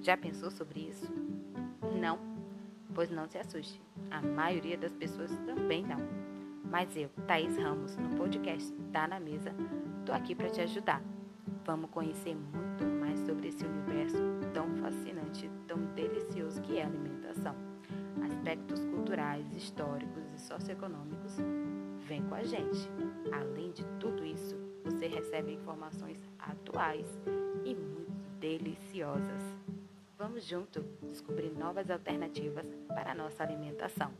Já pensou sobre isso? Não? Pois não se assuste. A maioria das pessoas também não. Mas eu, Thaís Ramos, no podcast Tá na Mesa, tô aqui para te ajudar. Vamos conhecer muito mais sobre esse universo tão fascinante, tão delicioso que é a alimentação. Aspectos culturais, históricos e socioeconômicos. Vem com a gente. Além de tudo isso, você recebe informações atuais deliciosas. Vamos junto descobrir novas alternativas para a nossa alimentação.